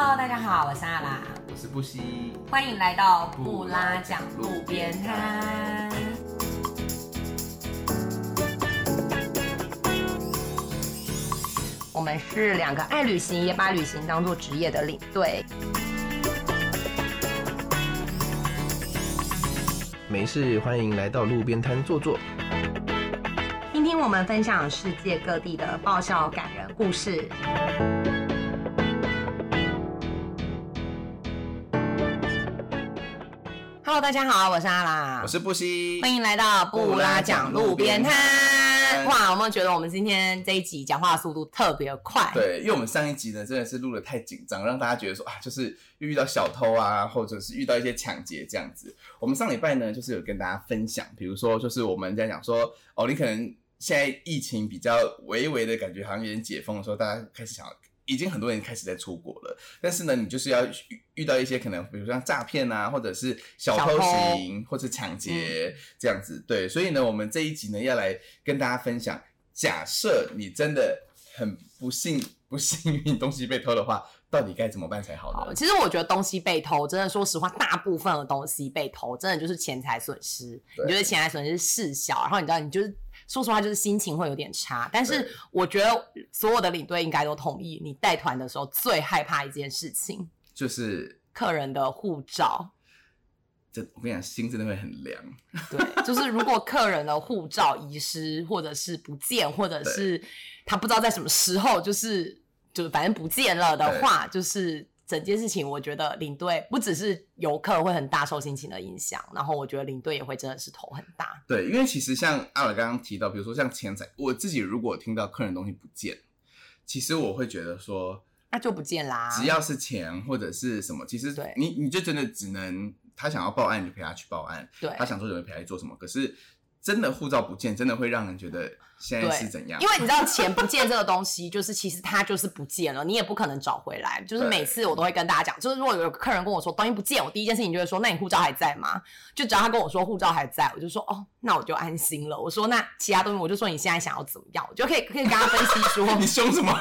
Hello，大家好，我是阿拉，我是布西，欢迎来到布拉讲路边摊。我们是两个爱旅行也把旅行当做职业的领队。没事，欢迎来到路边摊坐坐。听听我们分享世界各地的爆笑感人故事。Hello，大家好，我是阿拉，我是布西，欢迎来到布拉讲路边摊。哇，有没有觉得我们今天这一集讲话速度特别快？对，因为我们上一集呢真的是录的太紧张，让大家觉得说啊，就是遇到小偷啊，或者是遇到一些抢劫这样子。我们上礼拜呢就是有跟大家分享，比如说就是我们在讲说哦，你可能现在疫情比较微微的感觉好像有点解封的时候，大家开始想。已经很多人开始在出国了，但是呢，你就是要遇遇到一些可能，比如说像诈骗啊，或者是小偷行，或者抢劫这样子。对，所以呢，我们这一集呢，要来跟大家分享，假设你真的很不幸、不幸运东西被偷的话，到底该怎么办才好呢？其实我觉得东西被偷，真的说实话，大部分的东西被偷，真的就是钱财损失。你觉得钱财损失事小，然后你知道，你就是。说实话，就是心情会有点差，但是我觉得所有的领队应该都同意，你带团的时候最害怕一件事情就是客人的护照。这我跟你讲，心真的会很凉。对，就是如果客人的护照遗失，或者是不见，或者是他不知道在什么时候，就是就是反正不见了的话，就是。整件事情，我觉得领队不只是游客会很大受心情的影响，然后我觉得领队也会真的是头很大。对，因为其实像阿伟刚刚提到，比如说像钱财，我自己如果听到客人东西不见，其实我会觉得说，那就不见啦。只要是钱或者是什么，其实你你就真的只能他想要报案，你就陪他去报案；对，他想做什么陪他去做什么。可是真的护照不见，真的会让人觉得。现在是怎样？因为你知道钱不见这个东西，就是其实它就是不见了，你也不可能找回来。就是每次我都会跟大家讲，就是如果有客人跟我说东西不见，我第一件事情就会说：那你护照还在吗？就只要他跟我说护照还在，我就说哦，那我就安心了。我说那其他东西，我就说你现在想要怎么样，我就可以可以跟他分析说。你凶什么？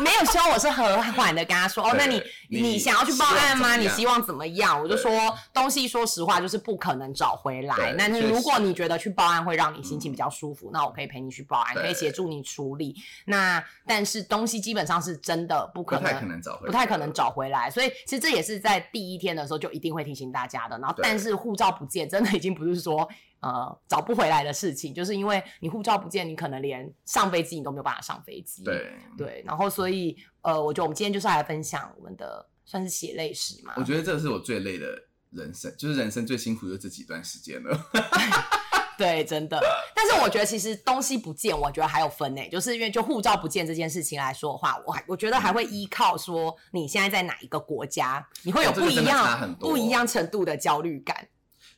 没有凶，我是和缓的跟他说哦，那你你想要去报案吗？你希望怎么样？我就说东西，说实话就是不可能找回来。那如果你觉得去报案会让你心情比较舒服，那我可以陪你去报案，可以协助你。处理那，但是东西基本上是真的不可能，不太可能找回，不太可能找回来。所以其实这也是在第一天的时候就一定会提醒大家的。然后，但是护照不见，真的已经不是说呃找不回来的事情，就是因为你护照不见，你可能连上飞机你都没有办法上飞机。对对，然后所以呃，我觉得我们今天就是来分享我们的算是血泪史嘛。我觉得这是我最累的人生，就是人生最辛苦的这几段时间了。对，真的。但是我觉得其实东西不见，我觉得还有分诶，就是因为就护照不见这件事情来说的话，我还我觉得还会依靠说你现在在哪一个国家，你会有不一样不一样程度的焦虑感。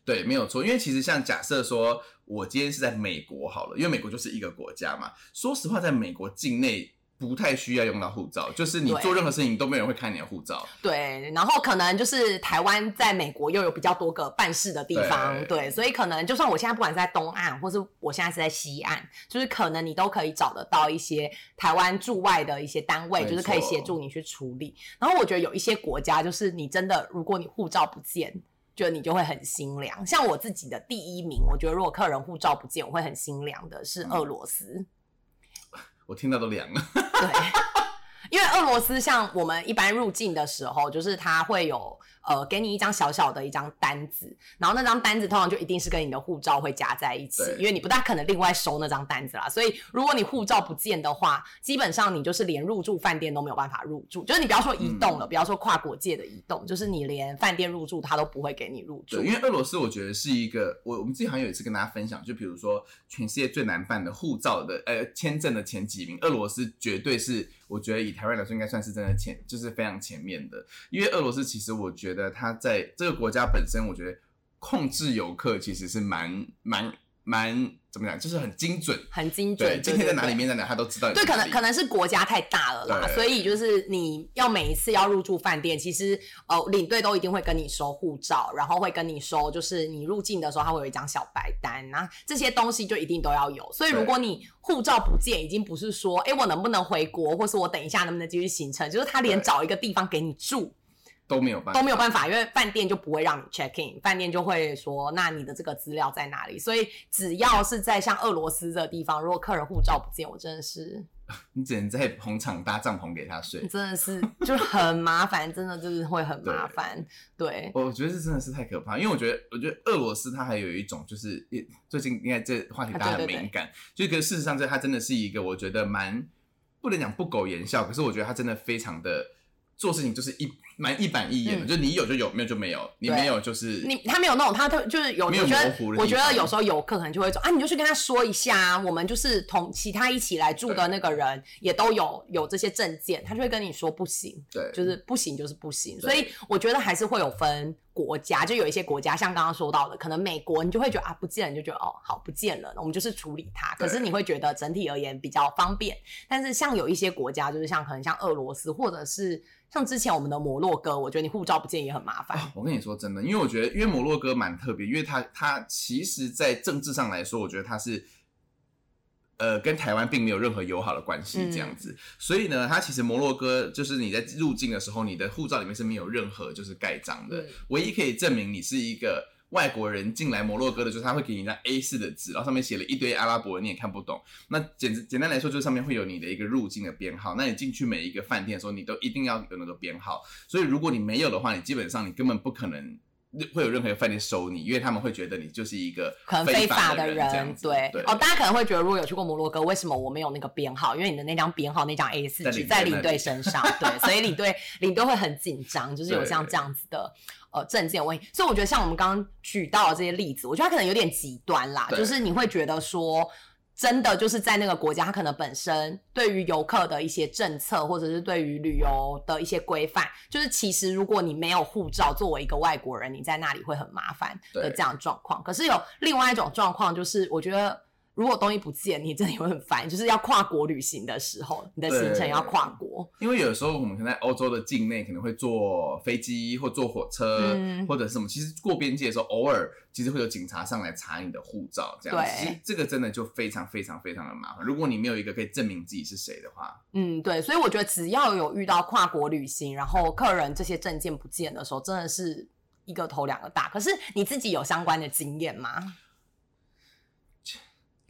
对，没有错。因为其实像假设说我今天是在美国好了，因为美国就是一个国家嘛。说实话，在美国境内。不太需要用到护照，就是你做任何事情都没有人会看你的护照。对，然后可能就是台湾在美国又有比较多个办事的地方，对，所以可能就算我现在不管是在东岸，或是我现在是在西岸，就是可能你都可以找得到一些台湾驻外的一些单位，就是可以协助你去处理。然后我觉得有一些国家，就是你真的如果你护照不见，就你就会很心凉。像我自己的第一名，我觉得如果客人护照不见，我会很心凉的是俄罗斯。我听到都凉了。对，因为俄罗斯像我们一般入境的时候，就是它会有。呃，给你一张小小的一张单子，然后那张单子通常就一定是跟你的护照会夹在一起，因为你不大可能另外收那张单子啦。所以如果你护照不见的话，基本上你就是连入住饭店都没有办法入住，就是你不要说移动了，不要说跨国界的移动，就是你连饭店入住他都不会给你入住。因为俄罗斯我觉得是一个，我我们之前好像有一次跟大家分享，就比如说全世界最难办的护照的呃签证的前几名，俄罗斯绝对是。我觉得以台湾来说，应该算是真的前，就是非常前面的。因为俄罗斯其实，我觉得它在这个国家本身，我觉得控制游客其实是蛮蛮蛮怎么讲，就是很精准。很精准。对，今天在哪里面在哪，他都知道你对，可。能可能是国家太大了啦，所以就是你要每一次要入住饭店，其实呃领队都一定会跟你收护照，然后会跟你收，就是你入境的时候他会有一张小白单，那这些东西就一定都要有。所以如果你护照不见，已经不是说哎我能不能回国，或是我等一下能不能继续行程，就是他连找一个地方给你住都没有办法，都没有办法，因为饭店就不会让你 check in，饭店就会说那你的这个资料在哪里？所以只要是在像俄罗斯这个地方，如果客人护照不见，我真的是。你只能在红场搭帐篷给他睡。真的是就很麻烦，真的就是会很麻烦。对，我觉得这真的是太可怕，因为我觉得，我觉得俄罗斯它还有一种就是，也最近应该这话题大家很敏感，就可是事实上这它真的是一个我觉得蛮不能讲不苟言笑，可是我觉得它真的非常的做事情就是一蛮一板一眼的，嗯。就你有就有，没有就没有，你没有就是你他没有那种，他特就是有，没有我觉得模糊的地方。我觉得有时候游客可能就会说啊，你就去跟他说一下啊，我们就是同其他一起来住的那个人也都有有这些证件，他就会跟你说不行，对，就是不行就是不行，所以我觉得还是会有分国家，就有一些国家像刚刚说到的，可能美国你就会觉得啊不见了，你就觉得哦好不见了，我们就是处理它。可是你会觉得整体而言比较方便，但是像有一些国家，就是像可能像俄罗斯或者是像之前我们的摩洛哥，我觉得你护照不见也很麻烦。啊我跟你说真的，因为我觉得，因为摩洛哥蛮特别，因为它它其实，在政治上来说，我觉得它是。呃，跟台湾并没有任何友好的关系，这样子，所以呢，它其实摩洛哥就是你在入境的时候，你的护照里面是没有任何就是盖章的，嗯唯一可以证明你是一个外国人进来摩洛哥的，就是他会给你一张 A 4的纸，然后上面写了一堆阿拉伯文，你也看不懂。那简简单来说，就是上面会有你的一个入境的编号。那你进去每一个饭店的时候，你都一定要有那个编号。所以如果你没有的话，你基本上你根本不可能会有任何饭店收你，因为他们会觉得你就是一个可能非法法的人。对对哦，大家可能会觉得，如果有去过摩洛哥，为什么我没有那个编号？因为你的那张编号那张 A 四纸在领队身上，对，所以领队领队会很紧张，就是有像这样子的呃证件问题。所以我觉得像我们刚刚举到的这些例子，我觉得它可能有点极端啦，就是你会觉得说。真的就是在那个国家，它可能本身对于游客的一些政策，或者是对于旅游的一些规范，就是其实如果你没有护照，作为一个外国人，你在那里会很麻烦的这样状况。可是有另外一种状况，就是我觉得如果东西不见，你真的也会很烦，就是要跨国旅行的时候，你的行程要跨国。因为有时候我们可能在欧洲的境内可能会坐飞机或坐火车，嗯或者是什么。其实过边界的时候，偶尔其实会有警察上来查你的护照，这样子。对其实这个真的就非常非常非常的麻烦。如果你没有一个可以证明自己是谁的话，嗯，对，所以我觉得只要有遇到跨国旅行，然后客人这些证件不见的时候，真的是一个头两个大。可是你自己有相关的经验吗？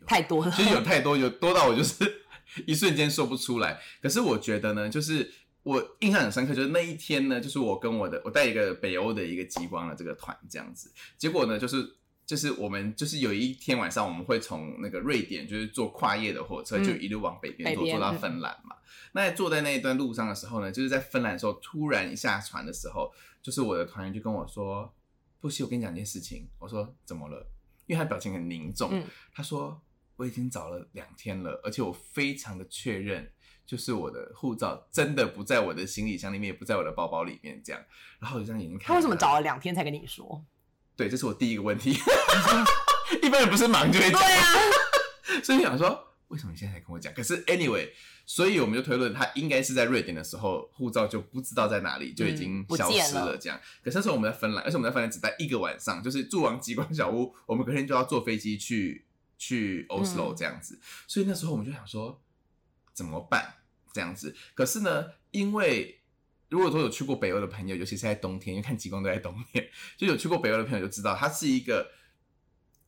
太多了，其实有太多，有多到我就是 一瞬间说不出来。可是我觉得呢，就是我印象很深刻，就是那一天呢，就是我跟我的我带一个北欧的一个极光的这个团这样子，结果呢，就是就是我们就是有一天晚上我们会从那个瑞典就是坐跨夜的火车，嗯就一路往北边坐，坐到芬兰嘛。那坐在那一段路上的时候呢，就是在芬兰的时候，突然一下船的时候，就是我的团员就跟我说：“不行，我跟你讲一件事情。”我说：“怎么了？”因为他表情很凝重，嗯他说：“我已经找了两天了，而且我非常的确认，就是我的护照真的不在我的行李箱里面，也不在我的包包里面。”这样，然后我就这样眼睛看。他为什么找？了两天才跟你说？对，这是我第一个问题。一般人不是忙就会讲，对啊，所以想说，为什么你现在才跟我讲？可是 anyway，所以我们就推论他应该是在瑞典的时候，护照就不知道在哪里，就已经消失了。这样，可是那时候我们在芬兰，而且我们在芬兰只待一个晚上，就是住完极光小屋，我们隔天就要坐飞机去去 Oslo 嗯这样子。所以那时候我们就想说，怎么办？这样子。可是呢，因为如果说有去过北欧的朋友，尤其是在冬天，因为看极光都在冬天，就有去过北欧的朋友就知道，它是一个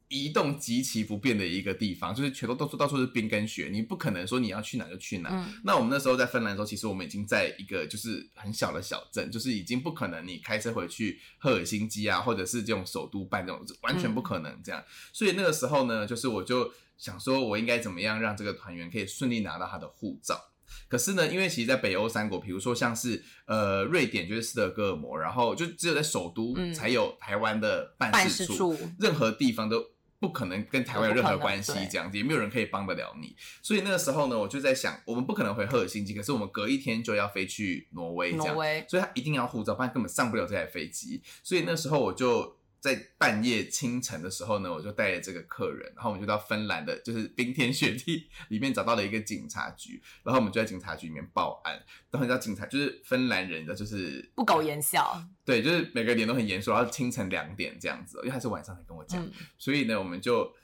移动极其不便的一个地方，就是全都到处到处是冰跟雪，你不可能说你要去哪就去哪。嗯那我们那时候在芬兰的时候，其实我们已经在一个就是很小的小镇，就是已经不可能你开车回去赫尔辛基啊，或者是这种首都办这种，完全不可能这样。所以那个时候呢，就是我就想说，我应该怎么样让这个团员可以顺利拿到他的护照。可是呢，因为其实，在北欧三国，比如说像是呃瑞典就是斯德哥尔摩，然后就只有在首都嗯才有台湾的办事处任何地方都不可能跟台湾有任何关系这样子也没有人可以帮得了你。所以那个时候呢，我就在想，我们不可能回赫尔辛基，可是我们隔一天就要飞去挪威，这样挪威所以他一定要护照，不然根本上不了这台飞机。所以那时候我就在半夜清晨的时候呢，我就带着这个客人，然后我们就到芬兰的，就是冰天雪地里面找到了一个警察局，然后我们就在警察局里面报案。然后你知道警察就是芬兰人的，就是不苟言笑，对，就是每个脸都很严肃，然后清晨两点这样子，因为他是晚上才跟我讲，嗯所以呢，我们就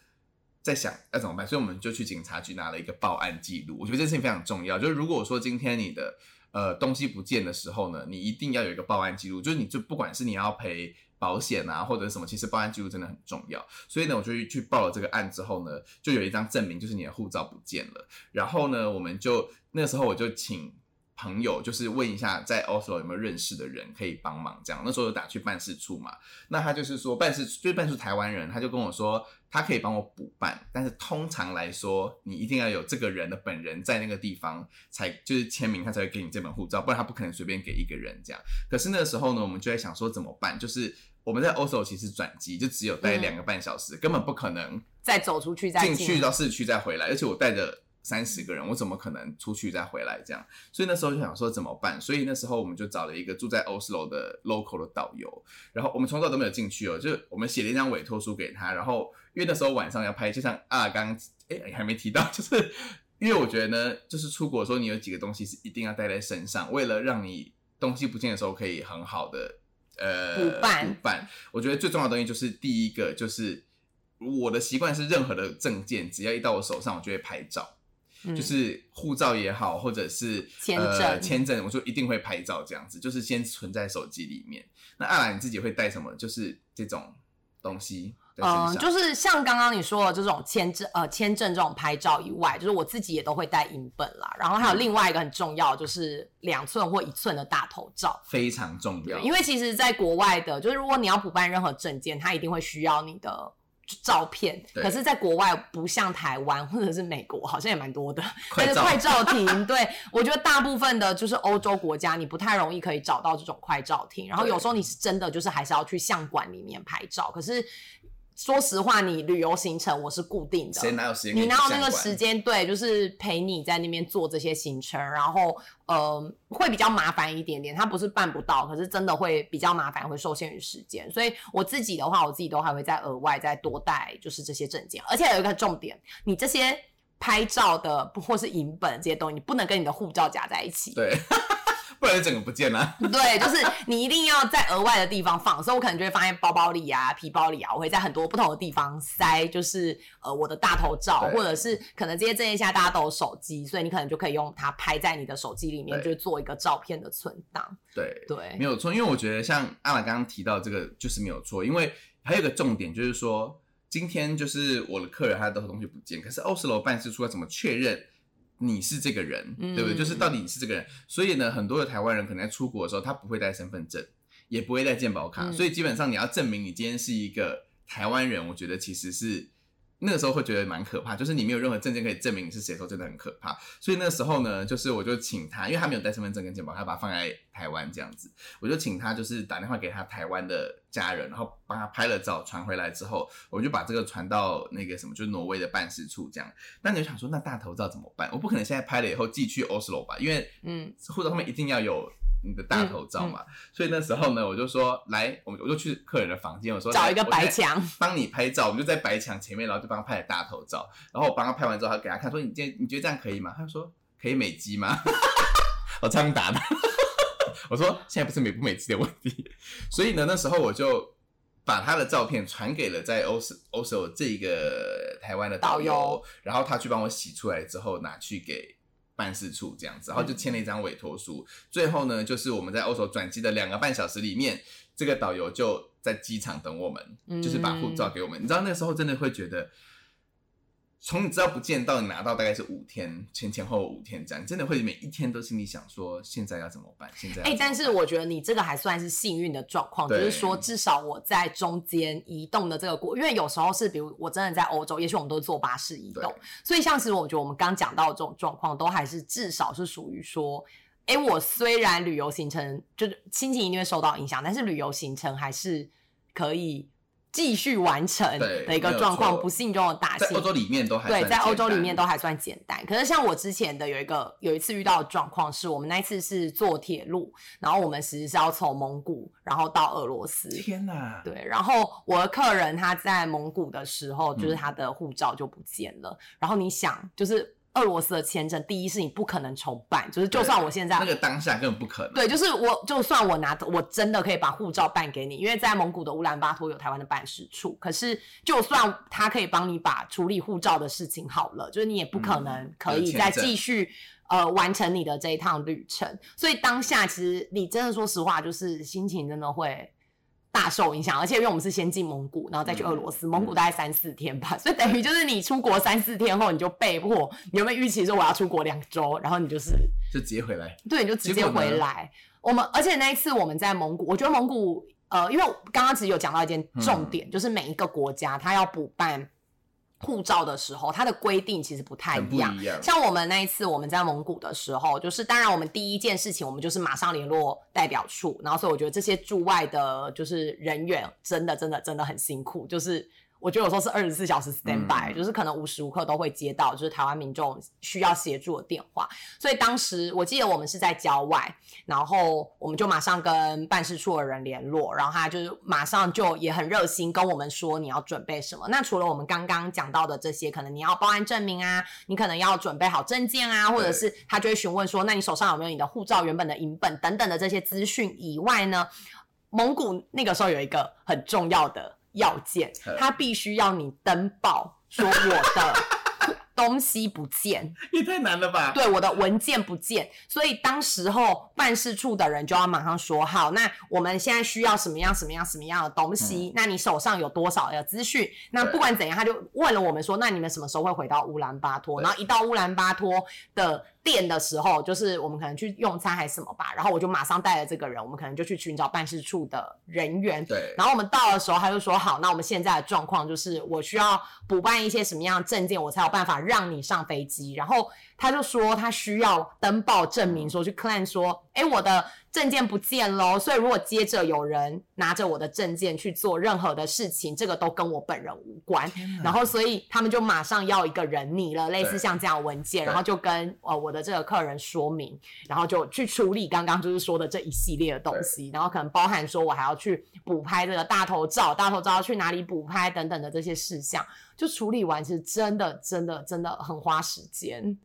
在想要怎么办，所以我们就去警察局拿了一个报案记录。我觉得这事情非常重要，就是如果说今天你的呃东西不见的时候呢，你一定要有一个报案记录，就是你就不管是你要赔。保险啊，或者什么，其实报案记录真的很重要。所以呢，我就去去报了这个案之后呢，就有一张证明，就是你的护照不见了。然后呢，我们就那时候我就请朋友，就是问一下在 Oslo 有没有认识的人可以帮忙。这样那时候有打去办事处嘛，那他就是说办事就办事台湾人，他就跟我说他可以帮我补办，但是通常来说，你一定要有这个人的本人在那个地方才就是签名，他才会给你这本护照，不然他不可能随便给一个人这样。可是那个时候呢，我们就在想说怎么办，就是。我们在 Oslo 其实转机就只有待两个半小时，根本不可能再走出去再进去到市区再回来，而且我带着三十个人，我怎么可能出去再回来这样？所以那时候就想说怎么办？所以那时候我们就找了一个住在 Oslo 的 local 的导游，然后我们从头都没有进去哦，就是我们写了一张委托书给他，然后因为那时候晚上要拍，就像啊刚刚哎还没提到，就是因为我觉得呢，就是出国的时候你有几个东西是一定要带在身上，为了让你东西不见的时候可以很好的。呃，补办补办，我觉得最重要的东西就是第一个，就是我的习惯是任何的证件，只要一到我手上，我就会拍照，嗯就是护照也好，或者是签呃证签证，我就一定会拍照这样子，就是先存在手机里面。那阿兰你自己会带什么？就是这种东西嗯，上，就是像刚刚你说的这种签证呃签证这种拍照以外，就是我自己也都会带影本啦。然后还有另外一个很重要，就是两寸或一寸的大头照。非常重要，因为其实，在国外的，就是如果你要补办任何证件，它一定会需要你的照片。可是，在国外不像台湾或者是美国，好像也蛮多的，快照但是快照亭，对我觉得大部分的就是欧洲国家，你不太容易可以找到这种快照亭。然后有时候你是真的就是还是要去相馆里面拍照。可是说实话，你旅游行程我是固定的，谁哪有时间？你哪有那个时？间？对，就是陪你在那边做这些行程，然后呃，会比较麻烦一点点。他不是办不到，可是真的会比较麻烦，会受限于时间。所以我自己的话，我自己都还会再额外再多带，就是这些证件。而且有一个重点，你这些拍照的或是影本这些东西，你不能跟你的护照夹在一起。对，不然就整个不见了。对，就是你一定要在额外的地方放，所以我可能就会放在包包里啊、皮包里啊，我会在很多不同的地方塞，就是呃我的大头照，或者是可能这些证件下大家都有手机，所以你可能就可以用它拍在你的手机里面，就是做一个照片的存档。对，对没，有错，因为我觉得像阿兰刚刚提到这个就是没有错，因为还有一个重点就是说，今天就是我的客人他的东西不见，可是欧斯楼办事处要怎么确认你是这个人，嗯对不对？就是到底你是这个人，所以呢，很多的台湾人可能在出国的时候，他不会带身份证，也不会带健保卡，嗯所以基本上你要证明你今天是一个台湾人，我觉得其实是。那个时候会觉得蛮可怕，就是你没有任何证件可以证明你是谁的时候，真的很可怕。所以那时候呢，就是我就请他，因为他没有带身份证跟钱包，他把它放在台湾这样子，我就请他就是打电话给他台湾的家人，然后帮他拍了照传回来之后，我就把这个传到那个什么，就是挪威的办事处这样。那你就想说，那大头照怎么办？我不可能现在拍了以后寄去 Oslo 吧，因为嗯护照后面一定要有你的大头照嘛。所以那时候呢，我就说来，我们我就去客人的房间，我说找一个白墙帮你拍照，我们就在白墙前面，然后就帮他拍了大头照，然后我帮他拍完之后，他给他看说你今天你觉得这样可以吗？他说可以美肌吗？我这样打的。我说现在不是美不美肌的问题，所以呢，那时候我就把他的照片传给了在欧斯欧首这个台湾的导游，导游然后他去帮我洗出来之后拿去给办事处这样子，然后就签了一张委托书。最后呢，就是我们在欧洲转机的两个半小时里面，这个导游就在机场等我们，就是把护照给我们。你知道那时候真的会觉得。从你知道不见到你拿到大概是五天，前前后后五天这样，你真的会每一天都心里想说现在要怎么办？现在要哎、但是我觉得你这个还算是幸运的状况，就是说至少我在中间移动的这个过，因为有时候是比如我真的在欧洲，也许我们都是坐巴士移动，所以像是我觉得我们刚讲到的这种状况，都还是至少是属于说，哎、我虽然旅游行程就是心情一定会受到影响，但是旅游行程还是可以继续完成的一个状况，不幸中的大幸。在欧洲里面都还对，算在欧洲里面都还算简单。可是像我之前的有一个有一次遇到的状况是，我们那一次是坐铁路，然后我们其实是要从蒙古然后到俄罗斯。天哪，对，然后我的客人他在蒙古的时候，嗯就是他的护照就不见了。然后你想，就是俄罗斯的签证，第一是你不可能重办，就是就算我现在那个当下根本不可能。对，就是我，就算我拿，我真的可以把护照办给你，因为在蒙古的乌兰巴托有台湾的办事处。可是，就算他可以帮你把处理护照的事情好了，就是你也不可能可以再继续呃完成你的这一趟旅程。所以当下其实你真的说实话，就是心情真的会。大受影响，而且因为我们是先进蒙古，然后再去俄罗斯，蒙古大概三四天吧，所以等于就是你出国三四天后，你就被迫，你有没有预期说我要出国两周，然后你就是就直接回来。对，你就直接回来。我们而且那一次我们在蒙古，我觉得蒙古呃，因为刚刚其实有讲到一件重嗯点，就是每一个国家它要补办护照的时候，它的规定其实不太一样。一样，像我们那一次我们在蒙古的时候，就是当然我们第一件事情，我们就是马上联络代表处，然后所以我觉得这些驻外的就是人员真的真的真的很辛苦，就是。我觉得有时候是二十四小时 stand by，、嗯就是可能无时无刻都会接到就是台湾民众需要协助的电话，所以当时我记得我们是在郊外，然后我们就马上跟办事处的人联络，然后他就是马上就也很热心跟我们说你要准备什么。那除了我们刚刚讲到的这些，可能你要报案证明啊，你可能要准备好证件啊，或者是他就会询问说，那你手上有没有你的护照原本的影本等等的这些资讯以外呢？蒙古那个时候有一个很重要的要件 嗯，他必须要你登报说我的 东西不见，也太难了吧？对，我的文件不见，所以当时候办事处的人就要马上说好，那我们现在需要什么样什么样什么样的东西？那你手上有多少的资讯？那不管怎样，他就问了我们说，那你们什么时候会回到乌兰巴托？然后一到乌兰巴托的店的时候，就是我们可能去用餐还是什么吧，然后我就马上带了这个人，我们可能就去寻找办事处的人员，对，然后我们到的时候，他就说好，那我们现在的状况就是我需要补办一些什么样的证件，我才有办法让你上飞机。然后他就说他需要登报证明，说去 claim 说，哎，我的证件不见喽。所以如果接着有人拿着我的证件去做任何的事情，这个都跟我本人无关。然后所以他们就马上要一个人拟了类似像这样文件，然后就跟呃我的这个客人说明，然后就去处理刚刚就是说的这一系列的东西，然后可能包含说我还要去补拍这个大头照，大头照要去哪里补拍等等的这些事项，就处理完，其实真的真的真的很花时间。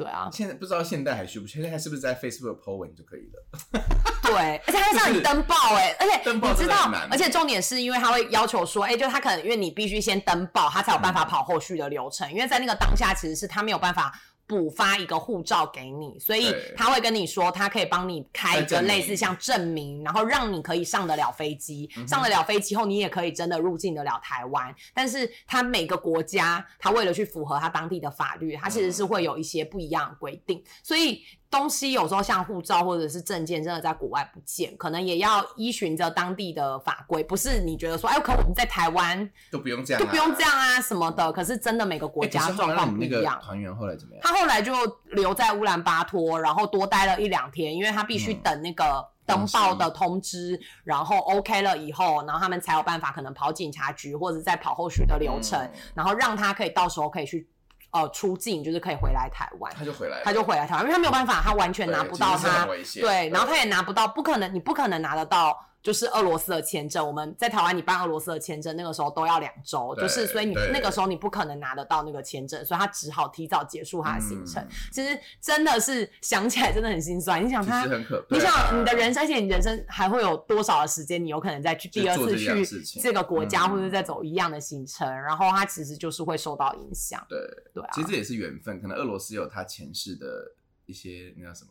对啊，现在不知道现在还需不需要？现在是不是在 Facebook po 文就可以了？对，而且他让你登报哎、而且你知道而且重点是因为他会要求说，哎、就是他可能因为你必须先登报，他才有办嗯法跑后续的流程，因为在那个当下其实是他没有办法。补发一个护照给你，所以他会跟你说，他可以帮你开一个类似像证明，然后让你可以上得了飞机。嗯上得了飞机后，你也可以真的入境得了台湾。但是他每个国家，他为了去符合他当地的法律，他其实是会有一些不一样的规定。所以东西有时候像护照或者是证件，真的在国外不见，可能也要依循着当地的法规，不是你觉得说，哎，可我们在台湾都不用这样、啊，就不用这样啊什么的。可是真的每个国哎。家状况不一样。团员后来怎么样？他后来就留在乌兰巴托，然后多待了一两天，因为他必须嗯等那个登报的通知，然后 OK 了以后，然后他们才有办法可能跑警察局或者再跑后续的流程，嗯然后让他可以到时候可以去呃出境，就是可以回来台湾。他就回来，他就回来台湾，因为他没有办法，他完全拿不到他对然后他也拿不到，不可能，你不可能拿得到。就是俄罗斯的签证，我们在台湾你办俄罗斯的签证，那个时候都要两周，就是所以你那个时候你不可能拿得到那个签证，所以他只好提早结束他的行程。嗯其实真的是想起来真的很心酸。你想他你想你的人生，而且你人生还会有多少的时间，你有可能再去第二次去这个国家，嗯或者再走一样的行程，然后他其实就是会受到影响。对，对啊，其实这也是缘分，可能俄罗斯有他前世的一些那叫什么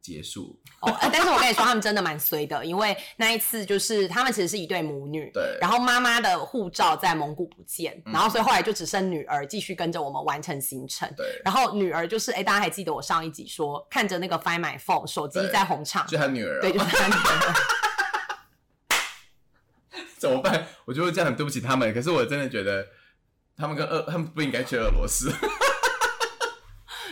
结束，哦，呃但是我跟你说，他们真的蛮衰的，因为那一次就是他们其实是一对母女，对然后妈妈的护照在蒙古不见，嗯然后所以后来就只剩女儿继续跟着我们完成行程。对，然后女儿就是，哎，大家还记得我上一集说，看着那个 Find My Phone 手机在红场，就他女儿、啊，对，就是他女儿。怎么办？我觉得这样很对不起他们，可是我真的觉得他们跟俄，他们不应该去俄罗斯。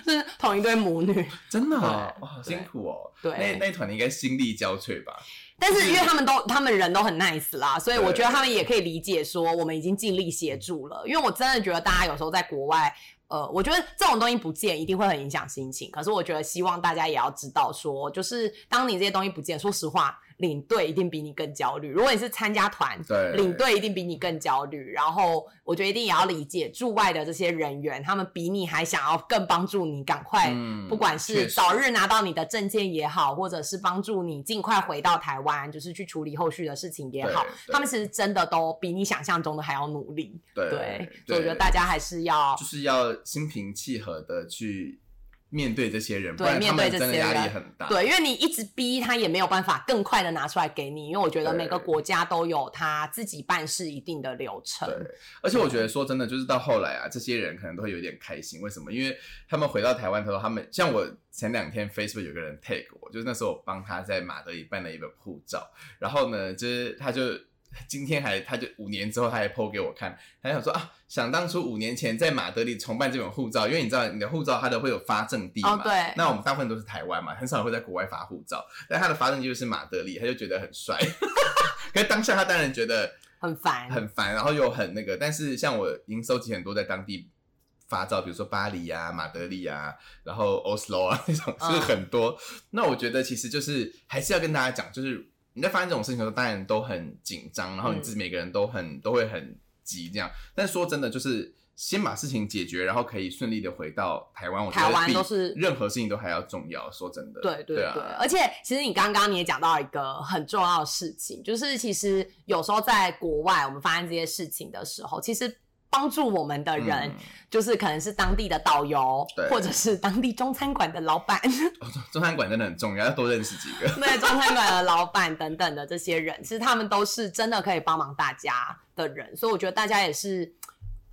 是同一对母女。真的哦，哇好辛苦哦。对那那一团你应该心力交瘁吧？但是因为他们都他们人都很 nice 啦，所以我觉得他们也可以理解说我们已经尽力协助了。因为我真的觉得大家有时候在国外，呃，我觉得这种东西不见一定会很影响心情。可是我觉得希望大家也要知道说，就是当你这些东西不见，说实话，领队一定比你更焦虑。如果你是参加团，对，领队一定比你更焦虑。然后我觉得一定也要理解驻外的这些人员，他们比你还想要更帮助你赶快。嗯不管是早日拿到你的证件也好，或者是帮助你尽快回到台湾，就是去处理后续的事情也好他们其实真的都比你想象中的还要努力。对对，所以我觉得大家还是要就是要心平气和的去面对这些人，不对然他们真的压力很大。对，因为你一直逼他，也没有办法更快的拿出来给你，因为我觉得每个国家都有他自己办事一定的流程。对，而且我觉得说真的，就是到后来啊，这些人可能都会有点开心。为什么？因为他们回到台湾的时候，他们像我前两天 Facebook 有个人 tag 我，就是那时候我帮他在马德里办了一本护照，然后呢，就是他就 今天还他就五年之后他还 po 给我看，他想说啊，想当初五年前在马德里重办这本护照，因为你知道你的护照它的会有发证地嘛，哦对那我们大部分都是台湾嘛，很少会在国外发护照，但他的发证地就是马德里，他就觉得很帅。可是当下他当然觉得很烦，很烦，然后又很那个。但是像我已经收集很多在当地发照，比如说巴黎啊、马德里啊，然后 Oslo 啊那种，就是很多。那我觉得其实就是还是要跟大家讲，就是你在发生这种事情的时候，当然都很紧张，然后你自己每个人都很、都会很急这样。但说真的，就是。先把事情解决，然后可以顺利的回到台湾。我觉得台湾比都是任何事情都还要重要。说真的，对对对啊对，而且其实你刚刚你也讲到一个很重要的事情，就是其实有时候在国外我们发生这些事情的时候，其实帮助我们的人嗯就是可能是当地的导游对，或者是当地中餐馆的老板，哦中餐馆真的很重要，要多认识几个。对中餐馆的老板等等的这些人，其实他们都是真的可以帮忙大家的人，所以我觉得大家也是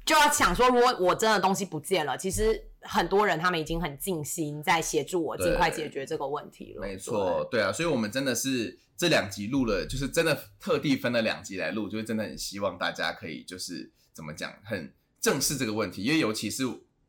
就要想说，如果我真的东西不见了，其实很多人他们已经很尽心在协助我尽快解决这个问题了。没错，对啊，所以我们真的是这两集录了，就是真的特地分了两集来录，就是真的很希望大家可以就是怎么讲，很正视这个问题，因为尤其是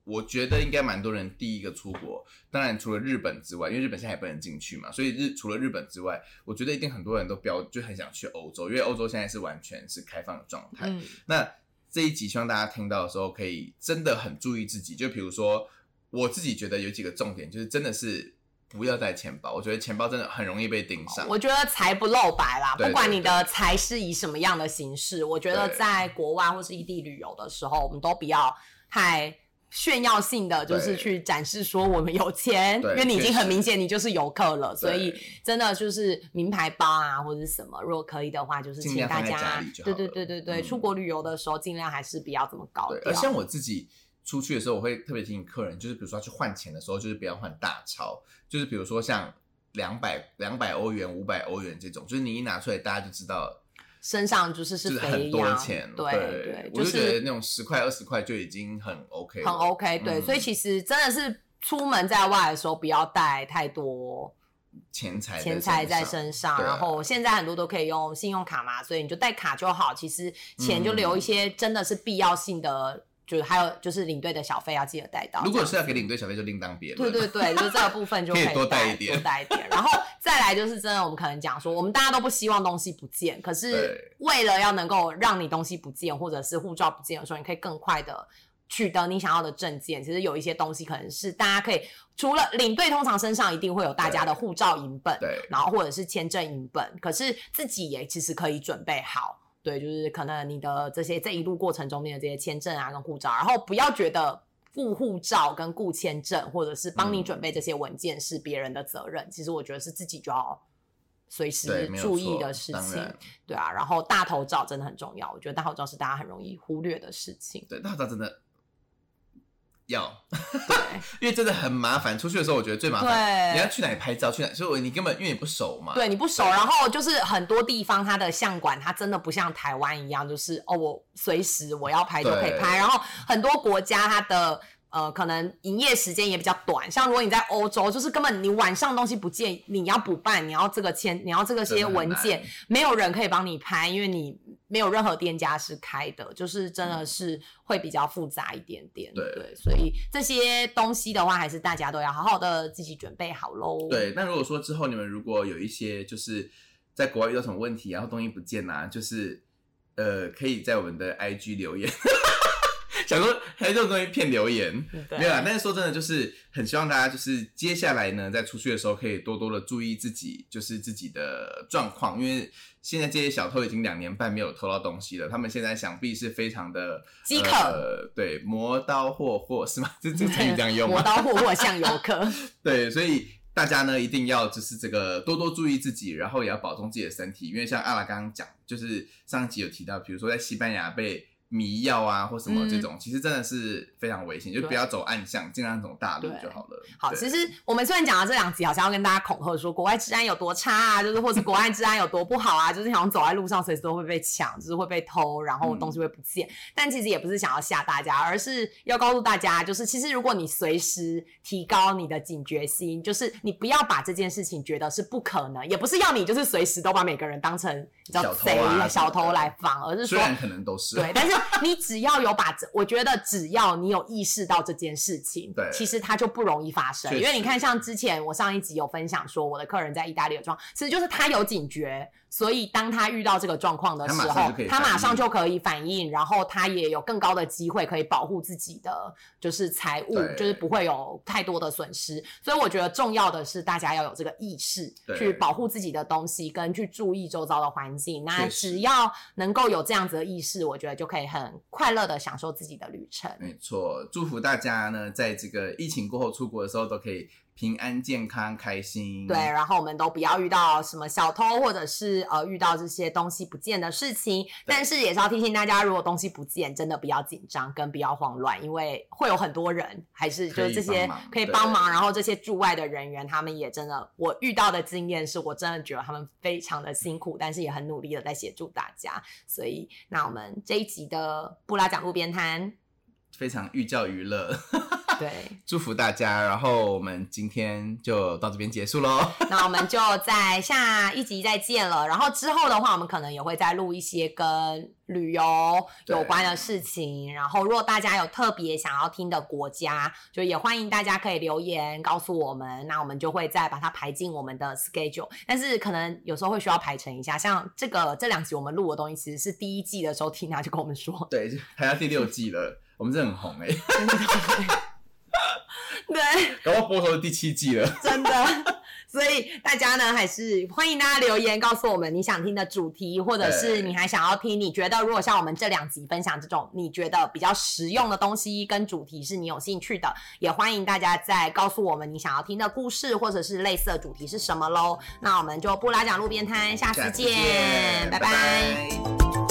我觉得应该蛮多人第一个出国，当然除了日本之外，因为日本现在也不能进去嘛，所以日除了日本之外，我觉得一定很多人都标就很想去欧洲，因为欧洲现在是完全是开放的状态。嗯，那这一集希望大家听到的时候，可以真的很注意自己。就比如说，我自己觉得有几个重点，就是真的是不要带钱包。我觉得钱包真的很容易被盯上。我觉得财不露白啦，不管你的财是以什么样的形式，我觉得在国外或是异地旅游的时候，我们都不要太炫耀性的，就是去展示说我们有钱，因为你已经很明显你就是游客了，所以真的就是名牌包啊或者是什么，如果可以的话，就是请大家家对对对对对，嗯出国旅游的时候尽量还是不要这么高对，调而。像我自己出去的时候，我会特别提醒客人，就是比如说要去换钱的时候，就是不要换大钞，就是比如说像两百两百欧元、五百欧元这种，就是你一拿出来，大家就知道身上就是就是很多羊，钱。对对，我就觉得那种十块、二十块就已经很 OK，了很 OK，对，嗯所以其实真的是出门在外的时候不要带太多钱财钱财在身身上，然后现在很多都可以用信用卡嘛，所以你就带卡就好。其实钱就留一些真的是必要性的，就是还有就是领队的小费要记得带到。如果是要给领队小费，就另当别论。对对对，就是这个部分就以可以多带带一点多带一点。然后再来就是真的，我们可能讲说，我们大家都不希望东西不见，可是对为了要能够让你东西不见，或者是护照不见的时候，你可以更快的取得你想要的证件。其实有一些东西可能是大家可以除了领队，通常身上一定会有大家的护照影本，对然后或者是签证影本，可是自己也其实可以准备好。对，就是可能你的这些这一路过程中面的这些签证啊跟护照，然后不要觉得顾护照跟顾签证或者是帮你嗯准备这些文件是别人的责任，其实我觉得是自己就要随时注意的事情。对啊，然后大头照真的很重要，我觉得大头照是大家很容易忽略的事情。对，大头照真的要，对因为真的很麻烦。出去的时候，我觉得最麻烦，对你要去哪里拍照，去哪，所以你根本因为你不熟嘛。对，你不熟，然后就是很多地方它的相馆，它真的不像台湾一样，就是哦，我随时我要拍就可以拍。然后很多国家它的呃，可能营业时间也比较短，像如果你在欧洲，就是根本你晚上东西不见，你要补办，你要这个签，你要这个些文件，没有人可以帮你拍，因为你没有任何店家是开的，就是真的是会比较复杂一点点。对对，所以这些东西的话，还是大家都要好好的自己准备好喽。对，那如果说之后你们如果有一些就是在国外遇到什么问题，然后东西不见啊，就是呃，可以在我们的 IG 留言。想说还有这种东西骗留言，对没有啦。但是说真的，就是很希望大家就是接下来呢，在出去的时候可以多多的注意自己，就是自己的状况，因为现在这些小偷已经两年半没有偷到东西了，他们现在想必是非常的饥渴呃，对，磨刀霍霍是吗？这这个成语这样用吗？磨刀霍霍向游客。对，所以大家呢一定要就是这个多多注意自己，然后也要保重自己的身体，因为像阿拉刚刚讲，就是上一集有提到，比如说在西班牙被迷药啊或什么这种，其实真的是非常危险，就不要走暗巷，尽量走大路就好了。好，其实我们虽然讲到这两集，好像要跟大家恐吓说国外治安有多差啊，就是或者国外治安有多不好啊，就是好像走在路上随时都会被抢，就是会被偷，然后东西会不见。但其实也不是想要吓大家，而是要告诉大家，就是其实如果你随时提高你的警觉心，就是你不要把这件事情觉得是不可能，也不是要你就是随时都把每个人当成你知道小偷贼、啊小偷来防，而是说虽然可能都是对，但是你只要有把这，我觉得只要你有意识到这件事情，对其实它就不容易发生。因为你看，像之前我上一集有分享说，我的客人在意大利的状况，其实就是他有警觉，所以当他遇到这个状况的时候他马上就可以，反应然后他也有更高的机会可以保护自己的就是财务，就是不会有太多的损失。所以我觉得重要的是大家要有这个意识，对去保护自己的东西，跟去注意周遭的环境。那只要能够有这样子的意识，我觉得就可以很快乐的享受自己的旅程。没错，祝福大家呢，在这个疫情过后出国的时候都可以平安、健康、开心。对，然后我们都不要遇到什么小偷，或者是呃遇到这些东西不见的事情。但是也是要提醒大家，如果东西不见，真的不要紧张，跟不要慌乱，因为会有很多人，还是就是这些可以帮忙然后这些驻外的人员，他们也真的，我遇到的经验是我真的觉得他们非常的辛苦，但是也很努力的在协助大家。所以，那我们这一集的布拉讲路边摊，非常寓教于乐，对。祝福大家。然后我们今天就到这边结束喽。那我们就在下一集再见了。然后之后的话，我们可能也会再录一些跟旅游有关的事情。然后，如果大家有特别想要听的国家，就也欢迎大家可以留言告诉我们。那我们就会再把它排进我们的 schedule。但是可能有时候会需要排成一下，像这个这两集我们录的东西，其实是第一季的时候，Tina 就跟我们说，对，排到第六季了，我们真的很红哎、对。搞不好播出是第七季了。真的。所以大家呢，还是欢迎大家留言告诉我们你想听的主题，或者是你还想要听，你觉得如果像我们这两集分享这种你觉得比较实用的东西跟主题是你有兴趣的，也欢迎大家再告诉我们你想要听的故事或者是类似的主题是什么喽。那我们就不拉讲路边摊，下次见，拜拜拜